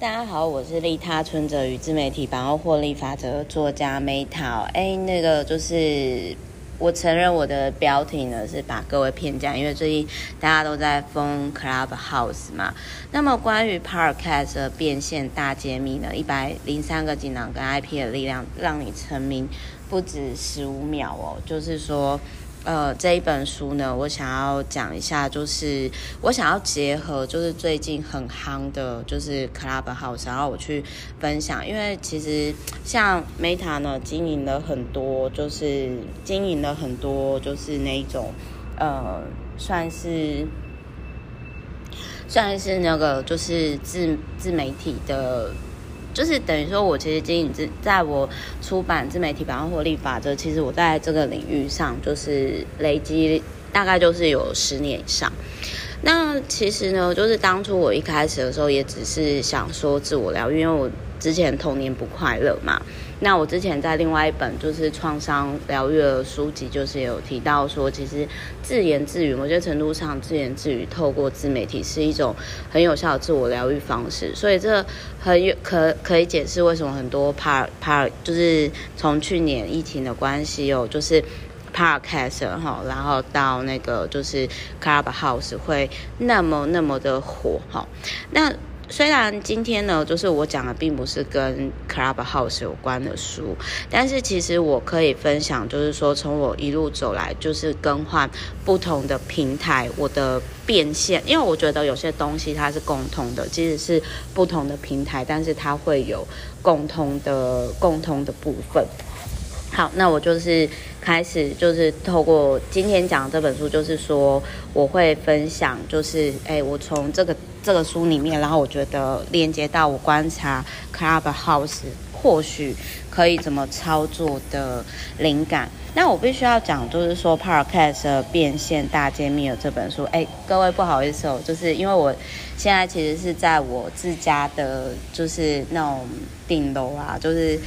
大家好，我是利他存折与自媒体百万获利法则作家 Meta。哎，那个就是我承认我的标题呢是把各位骗讲，因为最近大家都在疯 Clubhouse 嘛。那么关于 Podcast 的变现大揭秘呢，一百零三个锦囊跟 IP 的力量，让你成名不止十五秒哦，就是说。呃，这一本书呢，我想要讲一下，就是我想要结合，就是最近很夯的，就是 Clubhouse，然后我去分享，因为其实像 Meta 呢，经营了很多，就是经营了很多，就是那一种，呃，算是算是那个，就是自自媒体的。就是等于说，我其实经营自，在我出版自媒体百万获利法则，其实我在这个领域上就是累积大概就是有十年以上。那其实呢，就是当初我一开始的时候，也只是想说自我疗愈，因为我之前童年不快乐嘛。那我之前在另外一本就是创伤疗愈的书籍，就是有提到说，其实自言自语，某些程度上自言自语透过自媒体是一种很有效的自我疗愈方式，所以这很有可可以解释为什么很多 par par 就是从去年疫情的关系哦就是 podcast 哈，然后到那个就是 Clubhouse 会那么那么的火哈，那。虽然今天呢，就是我讲的并不是跟 Clubhouse 有关的书，但是其实我可以分享，就是说从我一路走来，就是更换不同的平台，我的变现，因为我觉得有些东西它是共通的，即使是不同的平台，但是它会有共通的共通的部分。好，那我就是开始，就是透过今天讲这本书，就是说我会分享，就是哎，我从这个。这个书里面，然后我觉得连接到我观察 Clubhouse 或许可以怎么操作的灵感。那我必须要讲，就是说 Podcast 的变现大揭秘的这本书。哎，各位不好意思哦，就是因为我现在其实是在我自家的，就是那种顶楼啊，就是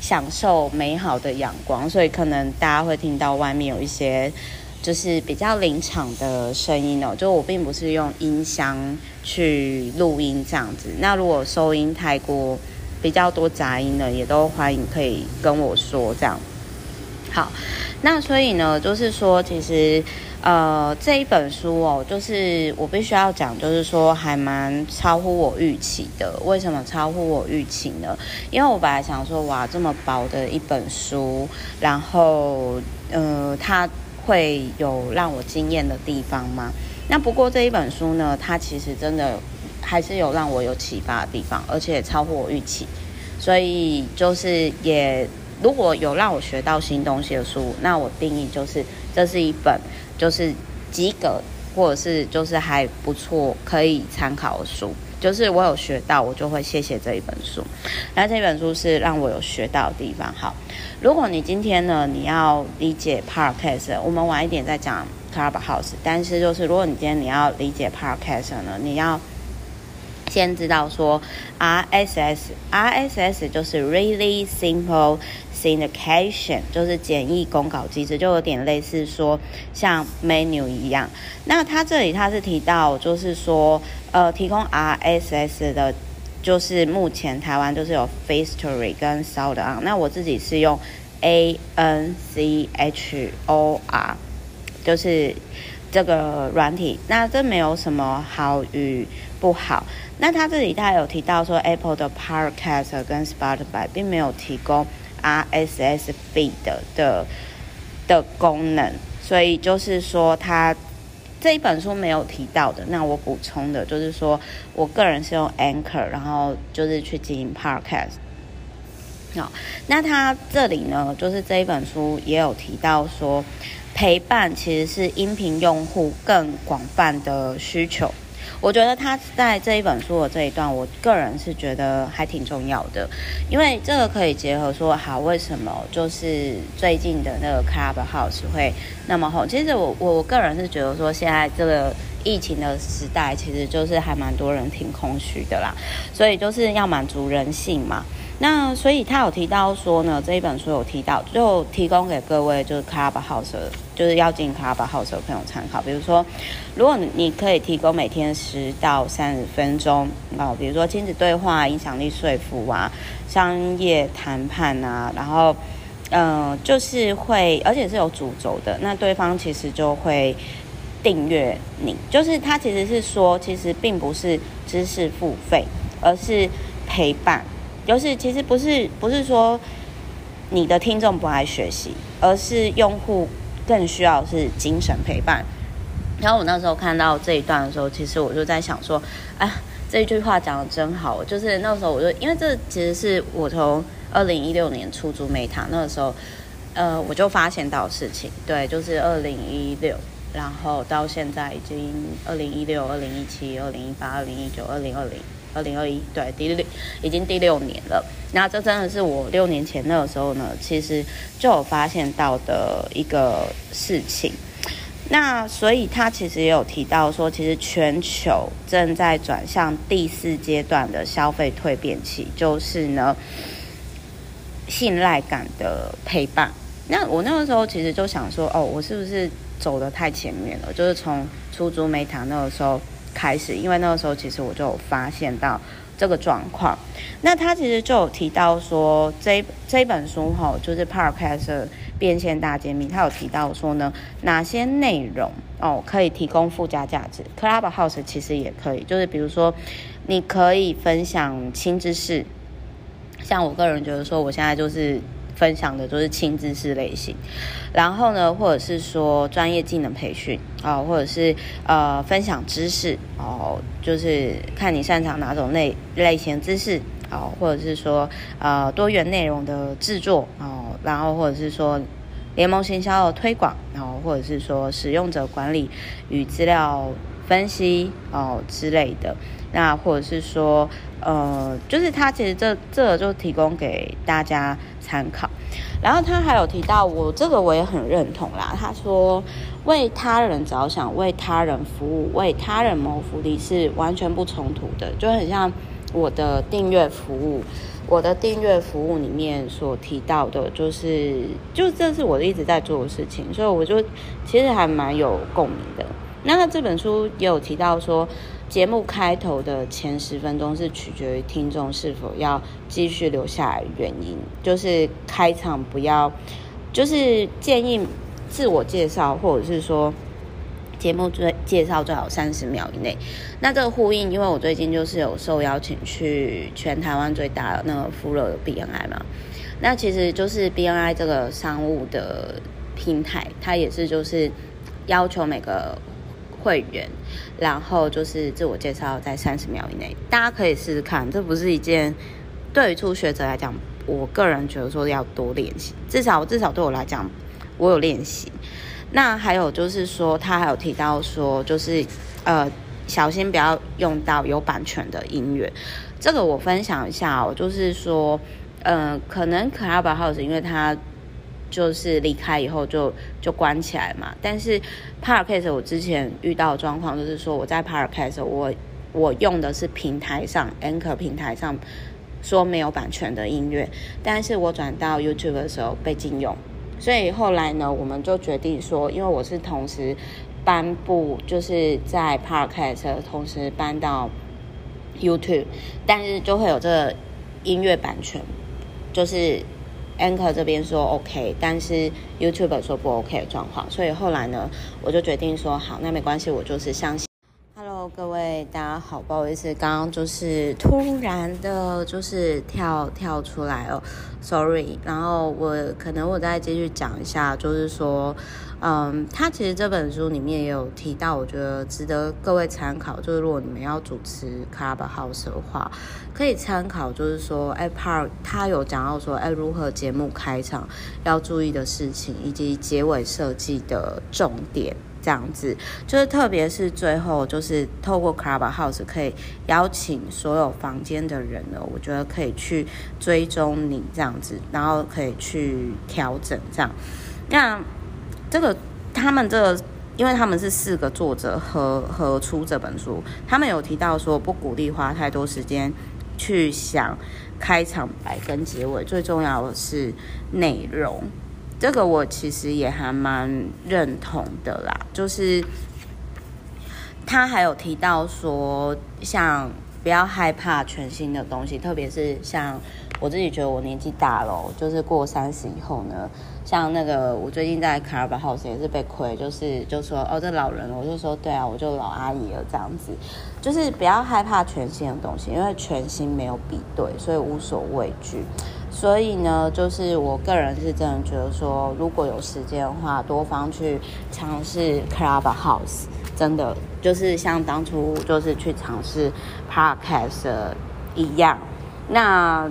享受美好的阳光，所以可能大家会听到外面有一些。就是比较临场的声音哦，就我并不是用音箱去录音这样子。那如果收音太过比较多杂音的，也都欢迎可以跟我说这样。好，那所以呢，就是说其实呃这一本书哦，就是我必须要讲，就是说还蛮超乎我预期的。为什么超乎我预期呢？因为我本来想说哇，这么薄的一本书，然后呃它。会有让我惊艳的地方吗？那不过这一本书呢，它其实真的还是有让我有启发的地方，而且超乎我预期。所以就是也如果有让我学到新东西的书，那我定义就是这是一本就是及格或者是就是还不错可以参考的书。就是我有学到，我就会谢谢这一本书。那这本书是让我有学到的地方。好，如果你今天呢，你要理解 Podcast，我们晚一点再讲 Clubhouse。但是就是如果你今天你要理解 Podcast 呢，你要先知道说 RSS，RSS 就是 Really Simple Syndication，就是简易公告机制，就有点类似说像 Menu 一样。那它这里它是提到，就是说。呃，提供 RSS 的，就是目前台湾就是有 Firstory 跟 SoundOn，那我自己是用 A N C H O R，就是这个软体。那这没有什么好与不好。那它这里它有提到说，Apple 的 Podcast 跟 Spotify 并没有提供 RSS feed 的的，功能，所以就是说它。这一本书没有提到的，那我补充的就是说，我个人是用 Anchor，然后就是去经营 Podcast。好，那他这里呢，就是这一本书也有提到说，陪伴其实是音频用户更广泛的需求。我觉得他在这一本书的这一段，我个人是觉得还挺重要的，因为这个可以结合说，好，为什么就是最近的那个 Clubhouse 会那么红？其实我我个人是觉得说，现在这个疫情的时代，其实就是还蛮多人挺空虚的啦，所以就是要满足人性嘛。那所以他有提到说呢，这一本书有提到，就提供给各位就是 Clubhouse，就是要进 Clubhouse 的朋友参考。比如说，如果你可以提供每天十到三十分钟啊，比如说亲子对话、影响力说服啊、商业谈判啊，然后嗯、就是会，而且是有主轴的，那对方其实就会订阅你。就是他其实是说，其实并不是知识付费，而是陪伴。就是其实不是不是说你的听众不爱学习，而是用户更需要是精神陪伴。然后我那时候看到这一段的时候，其实我就在想说，哎，这一句话讲的真好。就是那时候我就因为这其实是我从二零一六年出租 Meta 那个时候，呃，我就发现到事情。对，就是二零一六，然后到现在已经二零一六、二零一七、二零一八、二零一九、二零二零。二零二一，对，第六已经第六年了。那这真的是我六年前那个时候呢，其实就有发现到的一个事情。那所以他其实也有提到说，其实全球正在转向第四阶段的消费蜕变期，就是呢，信赖感的陪伴。那我那个时候其实就想说，哦，我是不是走得太前面了？就是从出租 Meta 那个时候。开始，因为那个时候其实我就有发现到这个状况。那他其实就有提到说，这这本书哈，就是 Podcast 变现大揭秘，他有提到说呢，哪些内容哦可以提供附加价值？Clubhouse 其实也可以，就是比如说你可以分享新知识，像我个人觉得说，我现在就是。分享的都是轻知识类型，然后呢，或者是说专业技能培训啊，或者是呃分享知识哦，就是看你擅长哪种类类型知识哦，或者是说呃多元内容的制作哦，然后或者是说联盟行销的推广，然后或者是说使用者管理与资料分析哦之类的，那或者是说呃，就是他其实这这个就提供给大家。参考，然后他还有提到我这个我也很认同啦。他说，为他人着想、为他人服务、为他人谋福利是完全不冲突的，就很像我的订阅服务。我的订阅服务里面所提到的，就是就这是我一直在做的事情，所以我就其实还蛮有共鸣的。那他这本书也有提到说。节目开头的前十分钟是取决于听众是否要继续留下来原因，就是开场不要，就是建议自我介绍或者是说节目最介绍最好三十秒以内。那这个呼应，因为我最近就是有受邀请去全台湾最大的那个富乐的 BNI 嘛，那其实就是 BNI 这个商务的平台，它也是就是要求每个。会员，然后就是自我介绍在三十秒以内，大家可以试试看。这不是一件对于初学者来讲，我个人觉得说要多练习，至少至少对我来讲，我有练习。那还有就是说，他还有提到说，就是呃，小心不要用到有版权的音乐。这个我分享一下哦，就是说，呃，可能 Clubhouse 因为它。就是离开以后就就关起来嘛。但是 Parcast 我之前遇到的状况就是说，我在 Parcast 我我用的是平台上 Anchor 平台上说没有版权的音乐，但是我转到 YouTube 的时候被禁用。所以后来呢，我们就决定说，因为我是同时颁布，就是在 Parcast 同时搬到 YouTube，但是就会有这个音乐版权，就是。Anchor 这边说 OK，但是 YouTube 说不 OK 的状况，所以后来呢，我就决定说好，那没关系，我就是相信。Hello，各位大家好，不好意思，刚刚就是突然的，就是跳跳出来哦，Sorry。然后我可能我再继续讲一下，就是说。嗯，他其实这本书里面也有提到，我觉得值得各位参考。就是如果你们要主持 Clubhouse 的话，可以参考，就是说，哎，Park 他有讲到说，哎，如何节目开场要注意的事情，以及结尾设计的重点，这样子。就是特别是最后，就是透过 Clubhouse 可以邀请所有房间的人呢，我觉得可以去追踪你这样子，然后可以去调整这样，那。这个他们这个，因为他们是四个作者合合出这本书，他们有提到说不鼓励花太多时间去想开场白跟结尾，最重要的是内容。这个我其实也还蛮认同的啦，就是他还有提到说，像不要害怕全新的东西，特别是像我自己觉得我年纪大了，就是过三十以后呢。像那个，我最近在 Clubhouse 也是被亏，就是就说哦，这老人，我就说对啊，我就老阿姨了这样子，就是不要害怕全新的东西，因为全新没有比对，所以无所畏惧。所以呢，就是我个人是真的觉得说，如果有时间的话，多方去尝试 Clubhouse，真的就是像当初就是去尝试 Podcast 一样，那。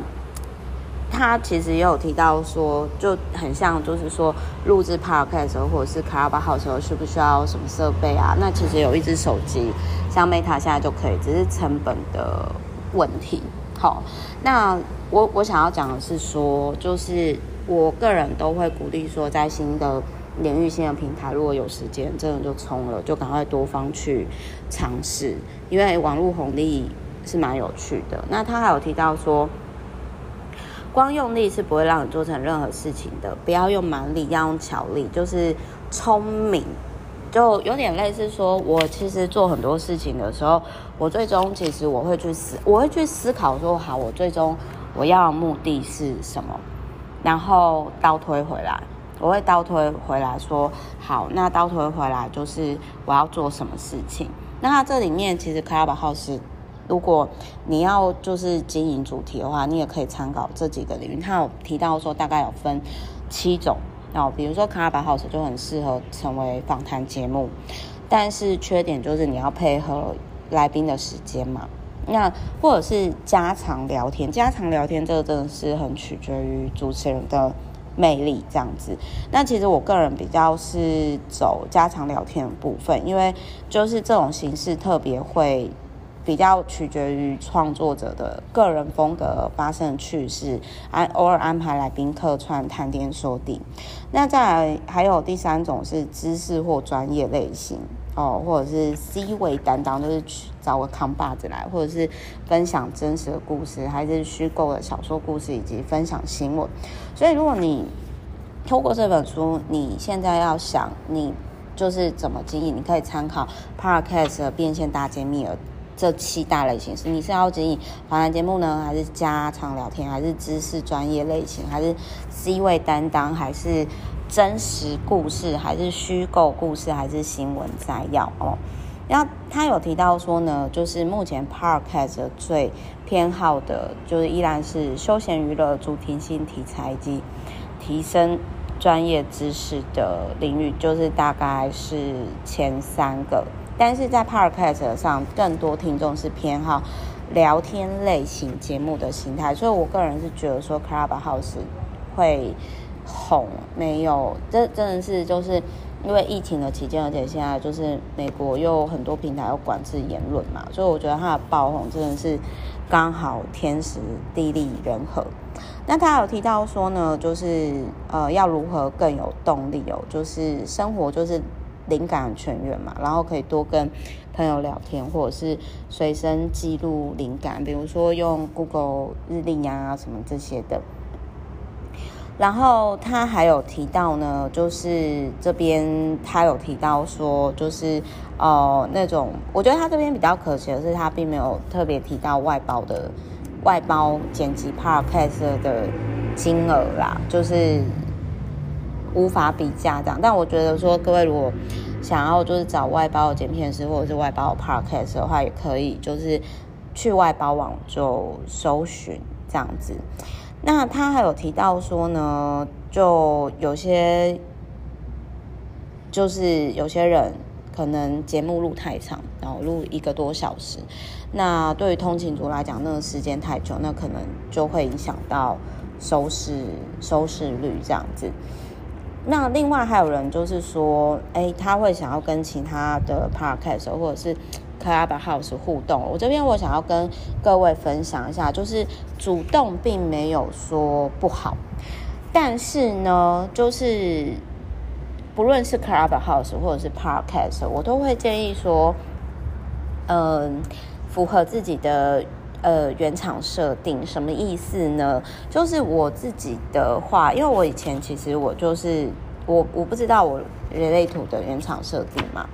他其实也有提到说，就很像，就是说录制 podcast 的时候，或者是卡拉巴号的时候，需不需要什么设备啊？那其实有一只手机，像 Meta 现在就可以，只是成本的问题。好，那我我想要讲的是说，就是我个人都会鼓励说，在新的领域、新的平台，如果有时间，真的就冲了，就赶快多方去尝试，因为网络红利是蛮有趣的。那他还有提到说。光用力是不会让你做成任何事情的，不要用蛮力，要用巧力，就是聪明，就有点类似说，我其实做很多事情的时候，我最终其实我会去思，我会去思考说，好，我最终我要的目的是什么，然后倒推回来，我会倒推回来说，好，那倒推回来就是我要做什么事情。那它这里面其实 Clubhouse。如果你要就是经营主题的话，你也可以参考这几个领域。他有提到说，大概有分七种哦，比如说 Clubhouse 就很适合成为访谈节目，但是缺点就是你要配合来宾的时间嘛。那或者是家常聊天，家常聊天这个真的是很取决于主持人的魅力这样子。那其实我个人比较是走家常聊天的部分，因为就是这种形式特别会。比较取决于创作者的个人风格发生趣事，安偶尔安排来宾客串谈天说地。那再来还有第三种是知识或专业类型哦，或者是 C 位担当，就是去找个扛把子来，或者是分享真实的故事，还是虚构的小说故事，以及分享新闻。所以如果你透过这本书，你现在要想你就是怎么经营，你可以参考 Podcast 的变现大揭秘了。这七大类型是你是要经营访谈节目呢，还是家常聊天，还是知识专业类型，还是 C 位担当，还是真实故事，还是虚构故事，还是新闻摘要哦？然后他有提到说呢，就是目前 Podcast 最偏好的就是依然是休闲娱乐、主题性题材及提升专业知识的领域，就是大概是前三个。但是在 Podcast 上，更多听众是偏好聊天类型节目的形态，所以我个人是觉得说 Clubhouse 会红，没有，这真的是就是因为疫情的期间，而且现在就是美国又很多平台要管制言论嘛，所以我觉得它的爆红真的是刚好天时地利人和。那他有提到说呢，就是呃要如何更有动力哦，就是生活就是。灵感泉源嘛，然后可以多跟朋友聊天，或者是随身记录灵感，比如说用 Google 日历呀什么这些的。然后他还有提到呢，就是这边他有提到说，就是呃那种，我觉得他这边比较可惜的是，他并没有特别提到外包的外包剪辑 Podcast 的金额啦，就是。无法比价这样，但我觉得说各位如果想要就是找外包的剪片师或者是外包的 podcast 的话，也可以就是去外包网就搜寻这样子。那他还有提到说呢，就有些就是有些人可能节目录太长，然后录一个多小时，那对于通勤族来讲，那个时间太久，那可能就会影响到收视收视率这样子。那另外还有人就是说，哎，他会想要跟其他的 podcast 或者是 Clubhouse 互动。我这边我想要跟各位分享一下，就是主动并没有说不好，但是呢，就是不论是 Clubhouse 或者是 podcast，我都会建议说，嗯，符合自己的。呃原厂设定什么意思呢？就是我自己的话，因为我以前其实我就是我我不知道我人类图的原厂设定嘛，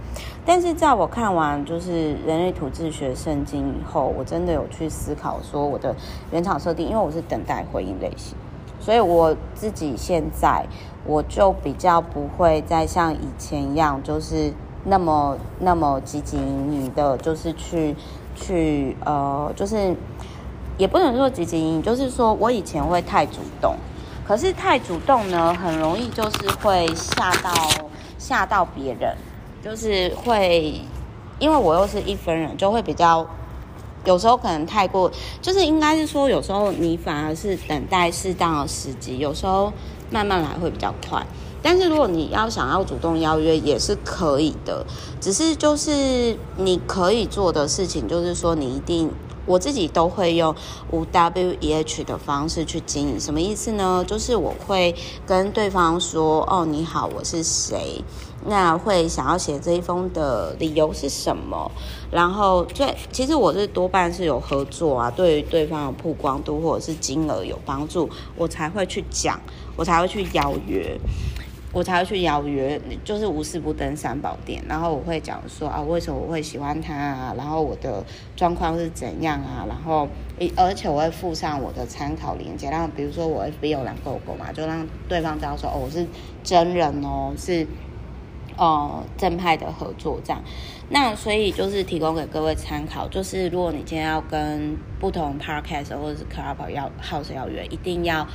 但是在我看完就是人类图自学圣经以后，我真的有去思考说我的原厂设定，因为我是等待回应类型，所以我自己现在我就比较不会再像以前一样，就是。那么那么积极的，就是去去呃，就是也不能说积极，就是说我以前会太主动，可是太主动呢，很容易就是会吓到吓到别人，就是会因为我又是一分人，就会比较有时候可能太过，就是应该是说有时候你反而是等待适当的时机，有时候慢慢来会比较快。但是如果你要想要主动邀约也是可以的，只是就是你可以做的事情，就是说你一定，我自己都会用五 W E H 的方式去经营。什么意思呢？就是我会跟对方说：“哦，你好，我是谁？那会想要写这一封的理由是什么？然后最其实我是多半是有合作啊，对于对方的曝光度或者是金额有帮助，我才会去讲，我才会去邀约。”我才会去邀约，就是无事不登三宝殿，然后我会讲说啊，为什么我会喜欢他啊，然后我的状况是怎样啊，然后而且我会附上我的参考链接，让比如说我 FB 有两个狗嘛，就让对方知道说哦，我是真人哦，是哦、正派的合作这样，那所以就是提供给各位参考，就是如果你今天要跟不同 Podcast 或者是 Club 要 House 要约，一定要。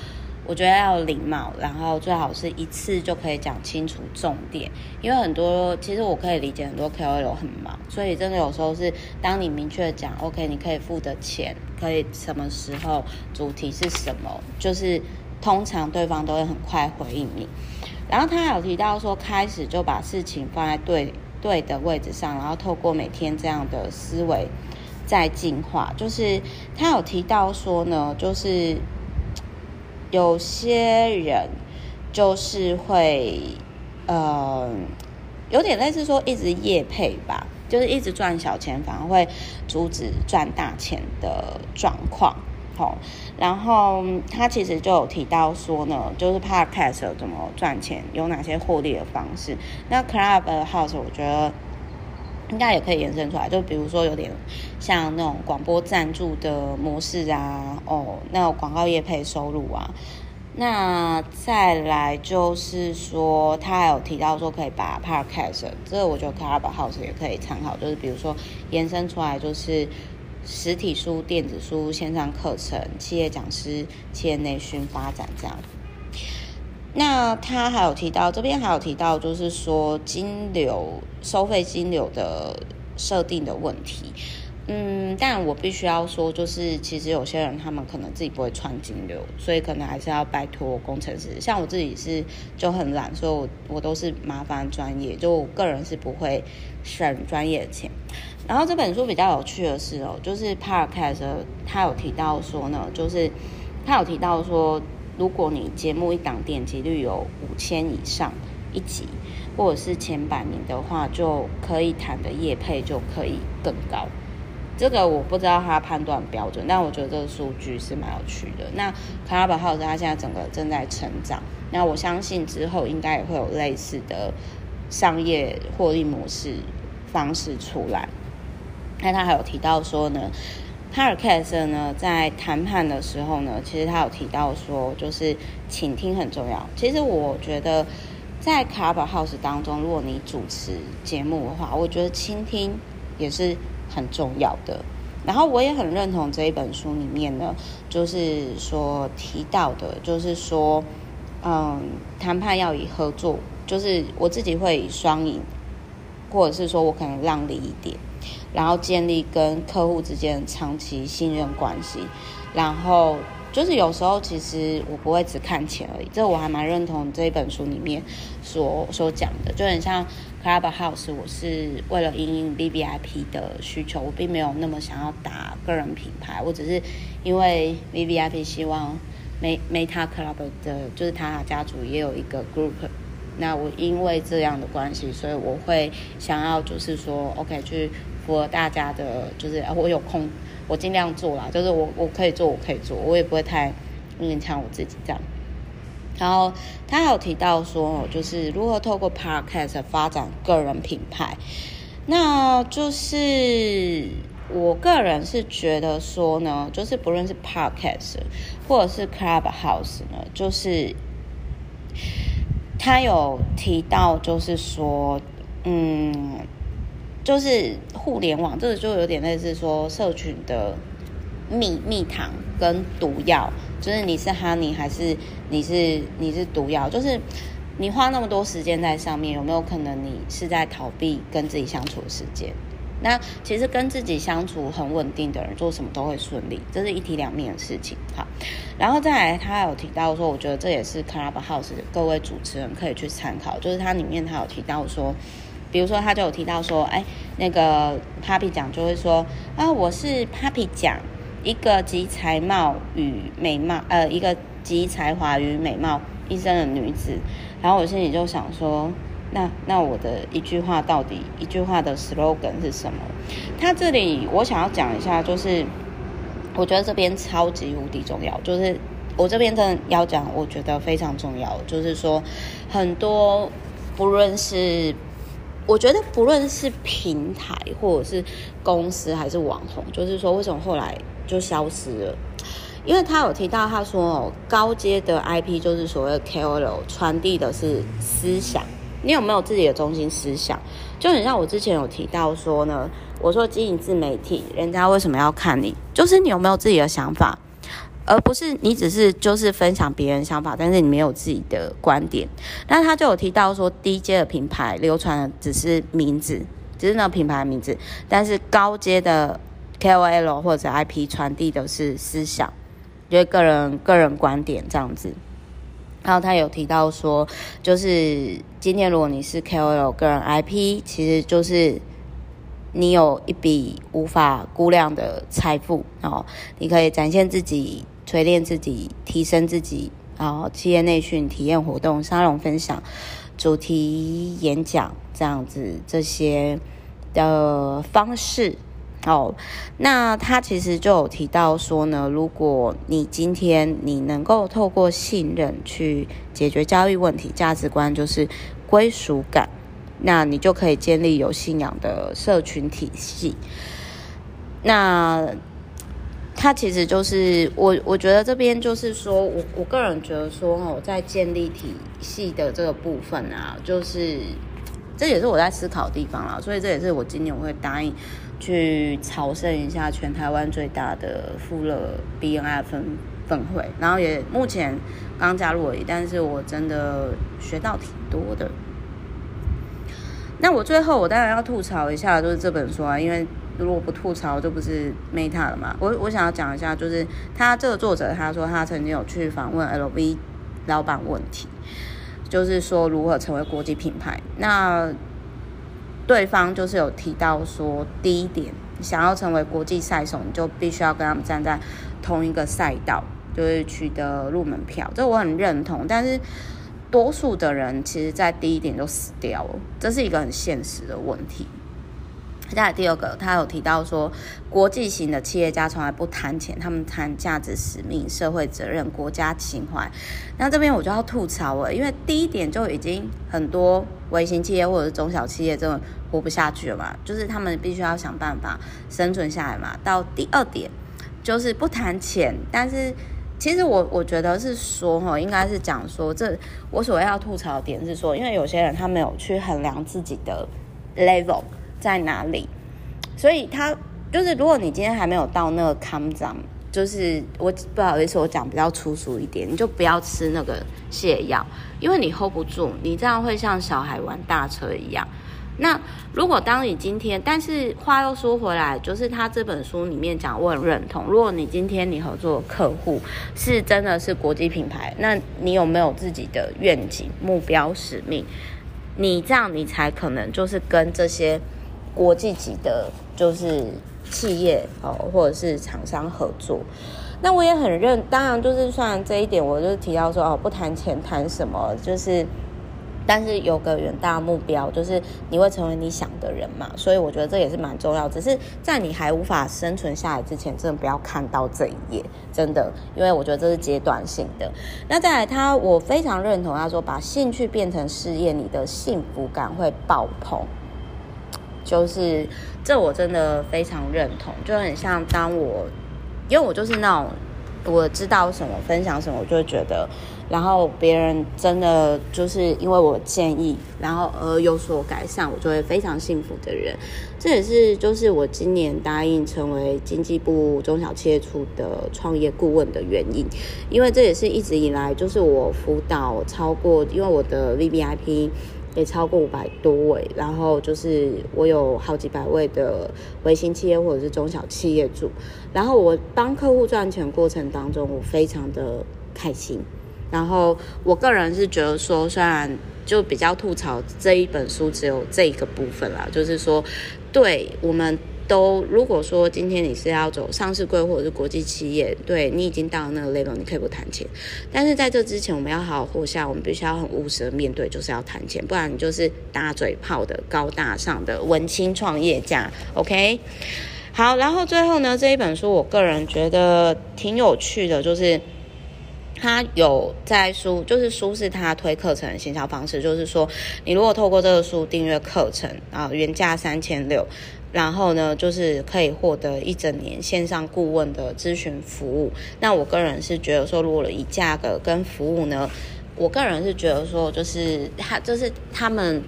我觉得要礼貌，然后最好是一次就可以讲清楚重点，因为很多其实我可以理解很多 KOL 很忙，所以真的有时候是当你明确讲 OK，你可以付的钱，可以什么时候，主题是什么，就是通常对方都会很快回应你。然后他有提到说，开始就把事情放在对对的位置上，然后透过每天这样的思维再进化。就是他有提到说呢，就是。有些人就是会，呃，有点类似说一直夜配吧，就是一直赚小钱，反而会阻止赚大钱的状况。好，然后他其实就有提到说呢，就是 Podcast 怎么赚钱，有哪些获利的方式。那 Clubhouse 我觉得应该也可以延伸出来，就比如说有点像那种广播赞助的模式啊，哦，那种广告业配收入啊。那再来就是说，他还有提到说可以把 Podcast，这个我觉得 Clubhouse 也可以参考，就是比如说延伸出来就是实体书、电子书、线上课程、企业讲师、企业内训发展这样。那他还有提到，这边还有提到，就是说金流收费金流的设定的问题。嗯，但我必须要说，就是其实有些人他们可能自己不会串金流，所以可能还是要拜托工程师。像我自己是就很懒，所以我我都是麻烦专业，就我个人是不会省专业的钱。然后这本书比较有趣的是哦，就是 Podcast 他有提到说呢，就是他有提到说，如果你节目一档点击率有五千以上一集，或者是前百名的话，就可以谈的业配就可以更高。这个我不知道他判断标准，但我觉得这个数据是蛮有趣的。那 Clubhouse 它现在整个正在成长，那我相信之后应该也会有类似的商业获利模式方式出来。那他还有提到说呢哈尔凯瑟呢在谈判的时候呢，其实他有提到说，就是倾听很重要。其实我觉得在卡巴 House 当中，如果你主持节目的话，我觉得倾听也是。很重要的，然后我也很认同这一本书里面呢，就是说提到的，就是说，嗯，谈判要以合作，就是我自己会双赢，或者是说我可能让利一点，然后建立跟客户之间长期信任关系，然后。就是有时候，其实我不会只看钱而已。这我还蛮认同这一本书里面所所讲的，就很像 Clubhouse，我是为了因应 VVIP 的需求，我并没有那么想要打个人品牌，我只是因为 VVIP 希望 Meta Club 的，就是塔塔家族也有一个 group。那我因为这样的关系，所以我会想要就是说，OK，去符合大家的，就是我有空。我尽量做啦，就是我我可以做，我可以做，我也不会太勉强我自己这样。然后他还有提到说，就是如何透过 Podcast 发展个人品牌。那就是我个人是觉得说呢，就是不论是 Podcast 或者是 Clubhouse 呢，就是他有提到，就是说，嗯，就是互联网这个就有点类似说社群的蜜蜜糖跟毒药。就是你是 honey 还是你是你是毒药？就是你花那么多时间在上面，有没有可能你是在逃避跟自己相处的时间？那其实跟自己相处很稳定的人，做什么都会顺利，这是一体两面的事情。好，然后再来，他有提到说，我觉得这也是 Clubhouse 各位主持人可以去参考。就是它里面他有提到说，比如说他就有提到说，哎，那个 Papi 酱就会说啊，我是 Papi 酱。一个集才貌与美貌，呃，一个集才华与美貌一身的女子，然后我心里就想说，那那我的一句话到底一句话的 slogan 是什么？他这里我想要讲一下，就是我觉得这边超级无敌重要，就是我这边真的要讲，我觉得非常重要，就是说很多不论是。我觉得不论是平台或者是公司还是网红，就是说为什么后来就消失了？因为他有提到，他说哦，高阶的 IP 就是所谓 KOL 传递的是思想，你有没有自己的中心思想？就很像我之前有提到说呢，我说经营自媒体，人家为什么要看你？就是你有没有自己的想法？而不是你只是就是分享别人想法，但是你没有自己的观点。那他就有提到说，低阶的品牌流传的只是名字，只是那品牌的名字，但是高阶的 KOL 或者 IP 传递的是思想，就是个人个人观点这样子。然后他有提到说，就是今天如果你是 KOL 个人 IP，其实就是。你有一笔无法估量的财富，哦你可以展现自己、锤炼自己、提升自己，然后企业内训、体验活动、沙龙分享、主题演讲这样子这些的方式。哦，那他其实就有提到说呢，如果你今天你能够透过信任去解决交易问题，价值观就是归属感。那你就可以建立有信仰的社群体系。那它其实就是我，我觉得这边就是说我我个人觉得说哦，在建立体系的这个部分啊，就是这也是我在思考的地方啦。所以这也是我今年我会答应去朝圣一下全台湾最大的富乐 BNI 分分会，然后也目前刚加入而已，但是我真的学到挺多的。那我最后我当然要吐槽一下，就是这本书啊，因为如果不吐槽就不是 Meta 了嘛。我我想要讲一下，就是他这个作者他说他曾经有去访问 LV 老板问题，就是说如何成为国际品牌。那对方就是有提到说，第一点，想要成为国际赛手，你就必须要跟他们站在同一个赛道，就是取得入门票。这我很认同，但是。多数的人其实，在第一点就死掉了，这是一个很现实的问题。再来第二个，他有提到说，国际型的企业家从来不谈钱，他们谈价值、使命、社会责任、国家情怀。那这边我就要吐槽了，因为第一点就已经很多微型企业或者是中小企业真的活不下去了嘛，就是他们必须要想办法生存下来嘛。到第二点，就是不谈钱，但是。其实我我觉得是说哈，应该是讲说，这我所谓要吐槽的点是说，因为有些人他没有去衡量自己的 level 在哪里，所以他就是如果你今天还没有到那个康长，就是我不好意思，我讲比较粗俗一点，你就不要吃那个泻药，因为你 hold 不住，你这样会像小孩玩大车一样。那如果当你今天，但是话又说回来，就是他这本书里面讲，我很认同。如果你今天你合作的客户是真的是国际品牌，那你有没有自己的愿景、目标、使命？你这样你才可能就是跟这些国际级的，就是企业哦，或者是厂商合作。那我也很认，当然就是算这一点，我就提到说哦，不谈钱谈什么，就是。但是有个远大目标，就是你会成为你想的人嘛，所以我觉得这也是蛮重要。只是在你还无法生存下来之前，真的不要看到这一页，真的，因为我觉得这是阶段性的。那再来他，我非常认同他说，把兴趣变成事业，你的幸福感会爆棚。就是这，我真的非常认同，就很像当我，因为我就是那种。我知道什么，分享什么，我就会觉得，然后别人真的就是因为我建议，然后而有所改善，我就会非常幸福的人。这也是就是我今年答应成为经济部中小企业处的创业顾问的原因，因为这也是一直以来就是我辅导超过，因为我的 VVIP。也超过五百多位，然后就是我有好几百位的微型企业或者是中小企业主，然后我帮客户赚钱过程当中，我非常的开心。然后我个人是觉得说，虽然就比较吐槽这一本书只有这一个部分啦，就是说，对我们。都，如果说今天你是要走上市柜或者是国际企业，对，你已经到了那个 level，你可以不谈钱。但是在这之前，我们要好好活下，我们必须要很务实的面对，就是要谈钱，不然你就是大嘴炮的高大上的文青创业家。OK，好，然后最后呢，这一本书我个人觉得挺有趣的，就是他有在书，就是书是他推课程的行销方式，就是说你如果透过这个书订阅课程啊，原价三千六。然后呢，就是可以获得一整年线上顾问的咨询服务。那我个人是觉得说，如果以价格跟服务呢，我个人是觉得说，就是他就是他们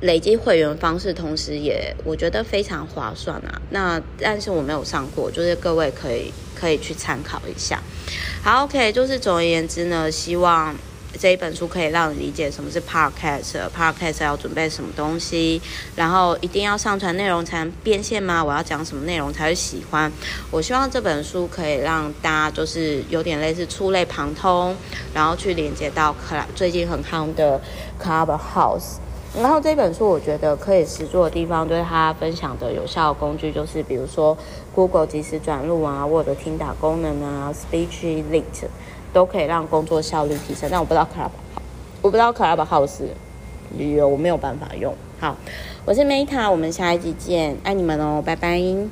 累积会员方式，同时也我觉得非常划算啊。那但是我没有上过，就是各位可以可以去参考一下。好，OK，就是总而言之呢，希望。这一本书可以让你理解什么是 podcast，podcast 要准备什么东西，然后一定要上传内容才能变现吗？我要讲什么内容才会喜欢？我希望这本书可以让大家就是有点类似触类旁通，然后去连接到最近很夯的 Clubhouse。然后这本书我觉得可以实作的地方，对他分享的有效工具就是比如说 Google 即时转录啊，Word 听打功能啊，SpeechLint。都可以让工作效率提升，但我不知道 Club，我不知道 Clubhouse 有，我没有办法用。好，我是 Meta，我们下一集见，爱你们哦，拜拜。